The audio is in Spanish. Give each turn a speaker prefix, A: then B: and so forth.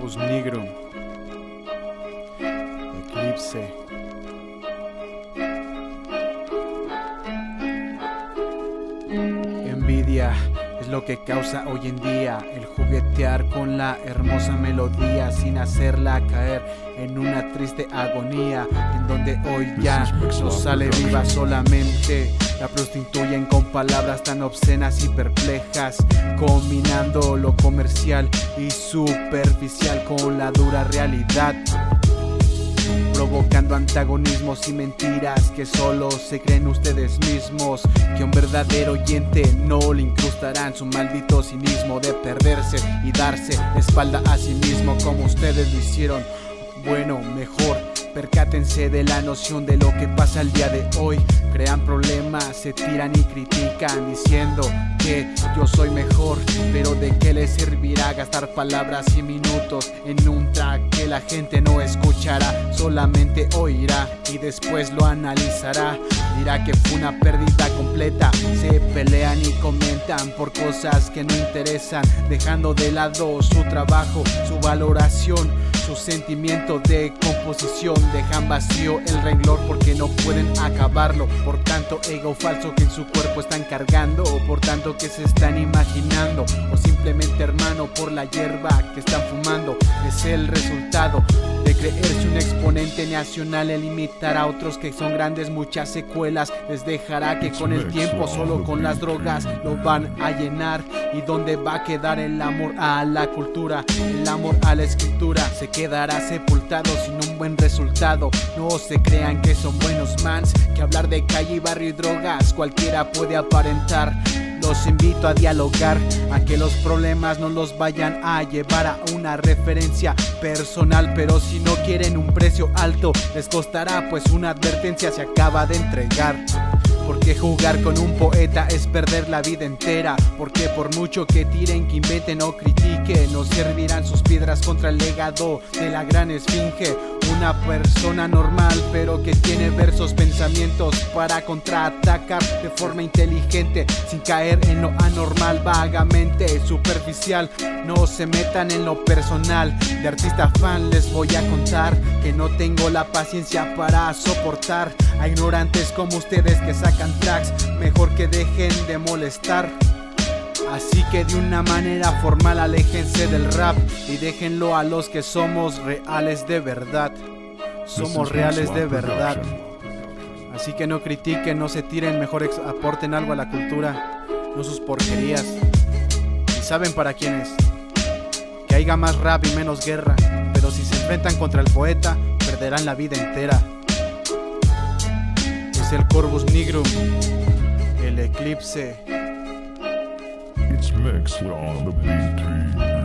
A: Corvus Nigrum. Eclipse. Envidia es lo que causa hoy en día el juguetear con la hermosa melodía sin hacerla caer en una triste agonía en donde hoy ya no sale viva solamente la prostituyen con palabras tan obscenas y perplejas, combinando lo comercial y superficial con la dura realidad provocando antagonismos y mentiras que solo se creen ustedes mismos. Que un verdadero oyente no le incrustarán su maldito cinismo de perderse y darse espalda a sí mismo como ustedes lo hicieron. Bueno, mejor percátense de la noción de lo que pasa el día de hoy. Crean problemas, se tiran y critican diciendo que yo soy mejor, pero de qué les servirá gastar palabras y minutos en un track que la gente no escuchará, solamente oirá y después lo analizará. Dirá que fue una pérdida completa. Se pelean y comentan por cosas que no interesan, dejando de lado su trabajo, su valoración su sentimiento de composición. Dejan vacío el renglor porque no pueden acabarlo. Por tanto ego falso que en su cuerpo están cargando. O por tanto que se están imaginando. O simplemente hermano por la hierba que están fumando es el resultado de creerse un exponente nacional el limitar a otros que son grandes muchas secuelas les dejará que con el tiempo solo con las drogas lo van a llenar y donde va a quedar el amor a la cultura el amor a la escritura se quedará sepultado sin un buen resultado. No se crean que son buenos mans, que hablar de calle barrio y drogas cualquiera puede aparentar. Los invito a dialogar, a que los problemas no los vayan a llevar a una referencia personal, pero si no quieren un precio alto, les costará pues una advertencia se acaba de entregar. Porque jugar con un poeta es perder la vida entera. Porque por mucho que tiren, que inventen o critiquen, no servirán sus piedras contra el legado de la gran esfinge. Una persona normal, pero que tiene versos, pensamientos para contraatacar de forma inteligente, sin caer en lo anormal, vagamente superficial. No se metan en lo personal. De artista fan les voy a contar que no tengo la paciencia para soportar a ignorantes como ustedes que sacan tracks. Mejor que dejen de molestar. Así que de una manera formal aléjense del rap y déjenlo a los que somos reales de verdad. Somos reales de verdad. Así que no critiquen, no se tiren, mejor aporten algo a la cultura, no sus porquerías. Y saben para quién es. Que haya más rap y menos guerra, pero si se enfrentan contra el poeta, perderán la vida entera. Es el Corvus Nigrum, el eclipse.
B: It's Maxwell on the beat.